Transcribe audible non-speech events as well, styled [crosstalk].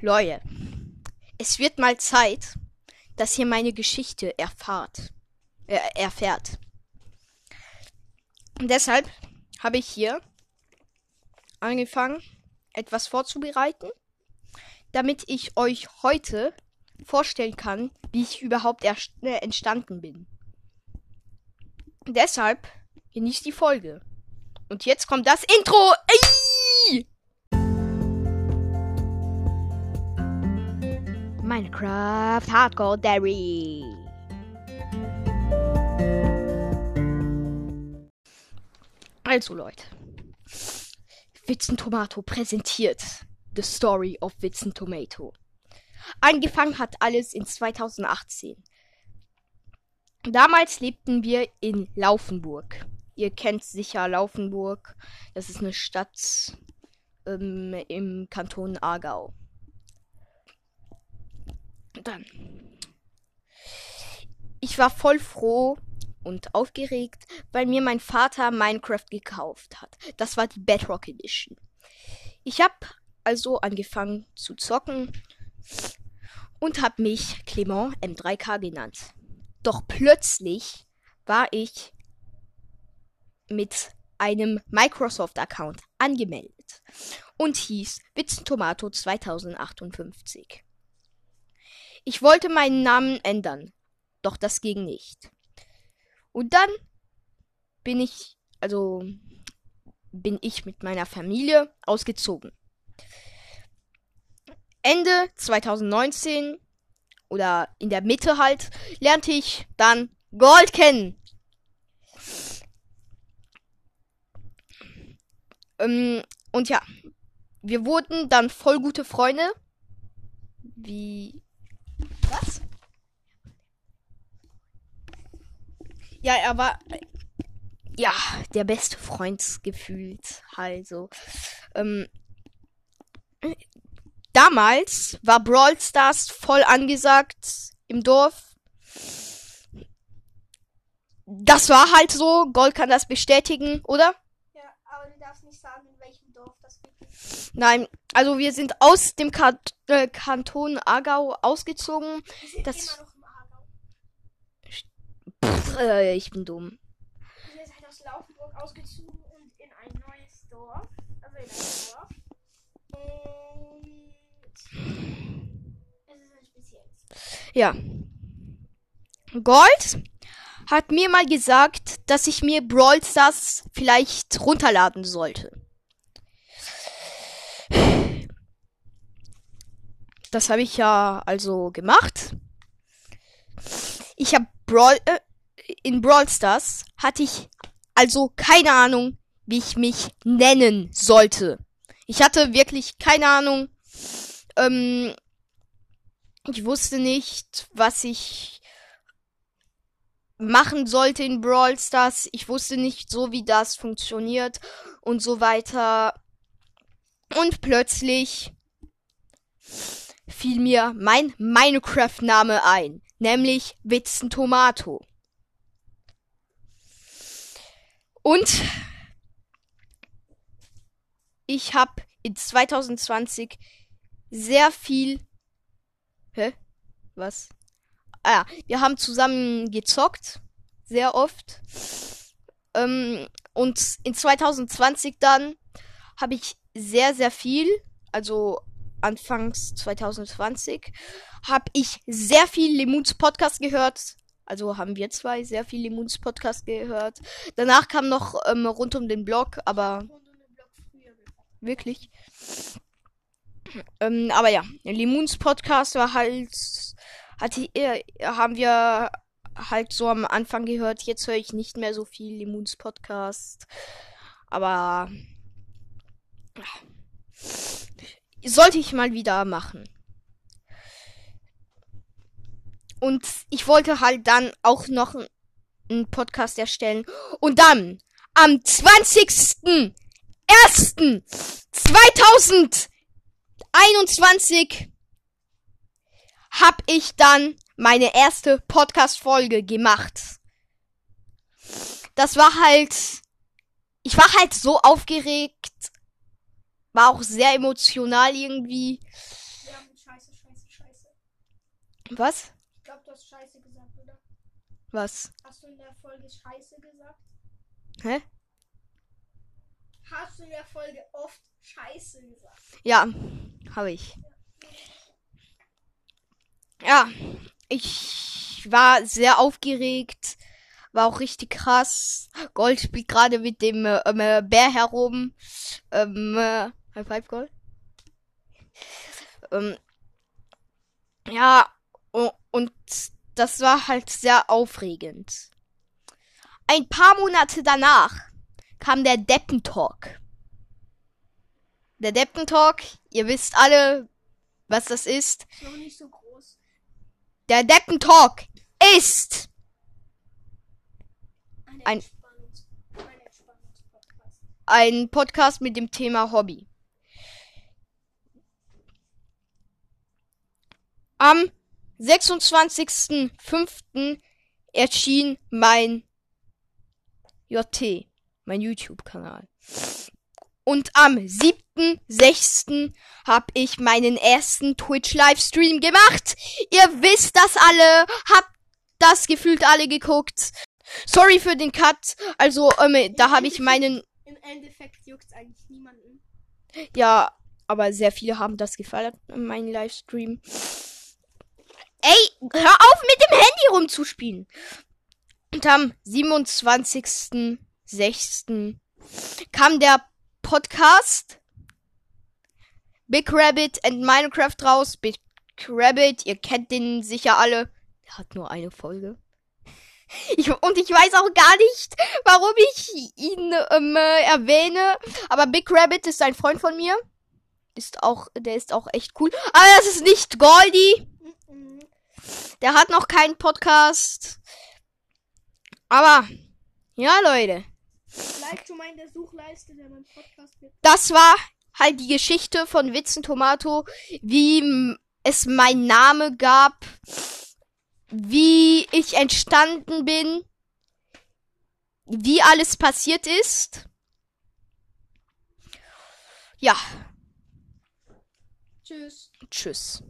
Leute, es wird mal Zeit, dass ihr meine Geschichte erfahrt, äh, erfährt. Und deshalb habe ich hier angefangen, etwas vorzubereiten, damit ich euch heute vorstellen kann, wie ich überhaupt äh, entstanden bin. Deshalb genießt die Folge. Und jetzt kommt das Intro. Ey! Minecraft Hardcore Dairy. Also Leute, Witzen Tomato präsentiert The Story of Witzen Tomato. Angefangen hat alles in 2018. Damals lebten wir in Laufenburg. Ihr kennt sicher Laufenburg. Das ist eine Stadt ähm, im Kanton Aargau. Dann. Ich war voll froh und aufgeregt, weil mir mein Vater Minecraft gekauft hat. Das war die Bedrock Edition. Ich habe also angefangen zu zocken und habe mich Clement M3K genannt. Doch plötzlich war ich mit einem Microsoft-Account angemeldet und hieß Witzentomato 2058. Ich wollte meinen Namen ändern, doch das ging nicht. Und dann bin ich, also bin ich mit meiner Familie ausgezogen. Ende 2019 oder in der Mitte halt lernte ich dann Gold kennen. Ähm, und ja, wir wurden dann voll gute Freunde. Wie. Ja, er war. Ja, der beste Freund gefühlt. Also. Ähm, damals war Brawl Stars voll angesagt im Dorf. Das war halt so. Gold kann das bestätigen, oder? Ja, aber du darfst nicht sagen, in welchem Dorf das wirklich Nein, also wir sind aus dem Kat äh, Kanton Aargau ausgezogen. Das- immer noch im Aargau. Äh, ich bin dumm. Wir sind aus Laufenburg ausgezogen und in ein neues Dorf. Also in ein Dorf. Und es ist ein spezielles. Ja. Gold hat mir mal gesagt, dass ich mir Brawl Stars vielleicht runterladen sollte. Das habe ich ja also gemacht. Ich habe Brawl äh, in Brawl Stars hatte ich also keine Ahnung, wie ich mich nennen sollte. Ich hatte wirklich keine Ahnung. Ähm, ich wusste nicht, was ich machen sollte in Brawl Stars. Ich wusste nicht so, wie das funktioniert und so weiter. Und plötzlich fiel mir mein Minecraft-Name ein, nämlich Witzen Tomato. Und ich habe in 2020 sehr viel Hä? Was? Ah ja, wir haben zusammen gezockt. Sehr oft. Ähm, und in 2020 dann habe ich sehr, sehr viel, also anfangs 2020, habe ich sehr viel Lemons Podcast gehört. Also haben wir zwei sehr viel Lemons Podcast gehört. Danach kam noch ähm, rund um den Blog, aber. Wirklich. Ähm, aber ja, Lemons Podcast war halt, hatte, äh, haben wir halt so am Anfang gehört. Jetzt höre ich nicht mehr so viel Lemons Podcast. Aber sollte ich mal wieder machen. Und ich wollte halt dann auch noch einen Podcast erstellen. Und dann am 20.01.2021 habe ich dann meine erste Podcast-Folge gemacht. Das war halt. Ich war halt so aufgeregt. War auch sehr emotional irgendwie. Wir haben Was? Ich glaube, du hast Scheiße gesagt, oder? Was? Hast du in der Folge Scheiße gesagt? Hä? Hast du in der Folge oft Scheiße gesagt? Ja, habe ich. Ja, ich war sehr aufgeregt, war auch richtig krass. Gold spielt gerade mit dem äh, ähm, äh, Bär herum. Ähm, äh, High Five Gold. Ähm, ja, u- und das war halt sehr aufregend. Ein paar Monate danach kam der Deppentalk. Der Deppentalk, ihr wisst alle, was das ist. Noch nicht so groß. Der Deppentalk ist Ein, ein Podcast mit dem Thema Hobby. Am 26.05. erschien mein JT, mein YouTube-Kanal. Und am 7.06. habe ich meinen ersten Twitch-Livestream gemacht. Ihr wisst das alle, habt das gefühlt alle geguckt. Sorry für den Cut. Also, ähm, da habe ich meinen Im Endeffekt juckt eigentlich niemanden. Ja, aber sehr viele haben das gefeiert in meinem Livestream. Ey, hör auf mit dem Handy rumzuspielen. Und am 27.06. kam der Podcast Big Rabbit and Minecraft raus. Big Rabbit, ihr kennt den sicher alle. Der hat nur eine Folge. [laughs] Ich, und ich weiß auch gar nicht, warum ich ihn ähm, äh, erwähne. Aber Big Rabbit ist ein Freund von mir. Ist auch, der ist auch echt cool. Aber das ist nicht Goldie. Der hat noch keinen Podcast. Aber, ja, Leute. Bleib schon mal in der Suchleiste, der mein Podcast wird. Das war halt die Geschichte von Witzen Tomato, wie es mein Name gab, wie ich entstanden bin, wie alles passiert ist. Ja, Tschüss. tschüss.